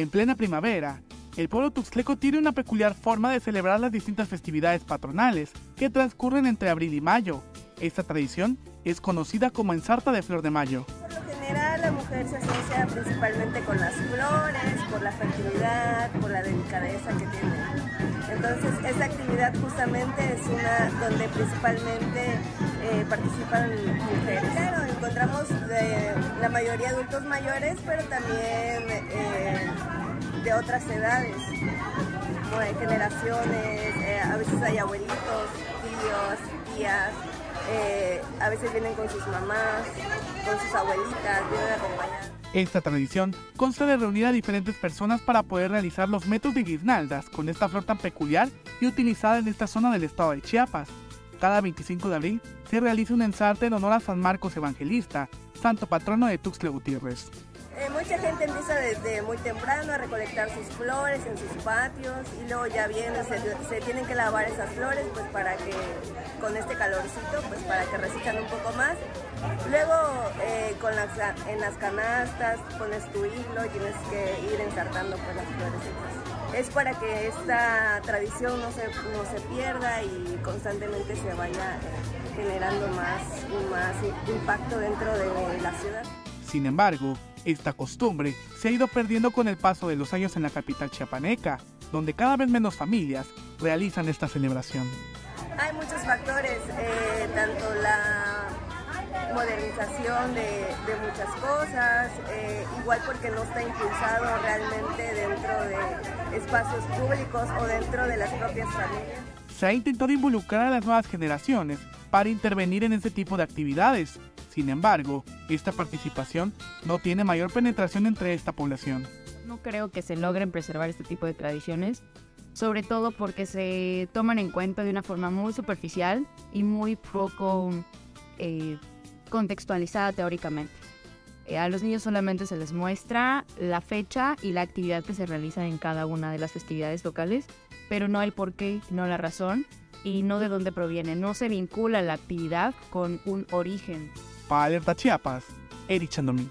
En plena primavera, el pueblo tuxtleco tiene una peculiar forma de celebrar las distintas festividades patronales que transcurren entre abril y mayo. Esta tradición es conocida como ensarta de flor de mayo. Por lo general la mujer se asocia principalmente con las flores, por la fertilidad, por la delicadeza que tiene. Entonces esta actividad justamente es una donde principalmente eh, participan mujeres. Claro, encontramos de la mayoría adultos mayores, pero también eh, otras edades, de generaciones, eh, a veces hay abuelitos, tíos, tías, eh, a veces vienen con sus mamás, con sus abuelitas, vienen a acompañar. Esta tradición consta de reunir a diferentes personas para poder realizar los métodos de guirnaldas con esta flor tan peculiar y utilizada en esta zona del estado de Chiapas. Cada 25 de abril se realiza un ensarte en honor a San Marcos Evangelista, santo patrono de Tuxtla Gutiérrez. Eh, mucha gente empieza desde muy temprano a recolectar sus flores en sus patios y luego ya viene, se, tienen que lavar esas flores pues para que con este calorcito pues para que resistan un poco más. Luego eh, con las, en las canastas pones tu hilo y tienes que ir ensartando pues las flores. Es para que esta tradición no se, no se pierda y constantemente se vaya eh, generando más, más impacto dentro de la ciudad. Sin embargo, esta costumbre se ha ido perdiendo con el paso de los años en la capital chiapaneca, donde cada vez menos familias realizan esta celebración. Hay muchos factores, eh, tanto la modernización de, de muchas cosas, eh, igual porque no está impulsado realmente dentro de espacios públicos o dentro de las propias familias. Se ha intentado involucrar a las nuevas generaciones para intervenir en este tipo de actividades, sin embargo, esta participación no tiene mayor penetración entre esta población. No creo que se logren preservar este tipo de tradiciones, sobre todo porque se toman en cuenta de una forma muy superficial y muy poco eh, contextualizada teóricamente. Eh, a los niños solamente se les muestra la fecha y la actividad que se realiza en cada una de las festividades locales, pero no el por qué, no la razón y no de dónde proviene. No se vincula la actividad con un origen para Alerta Chiapas, Eric Chandomí.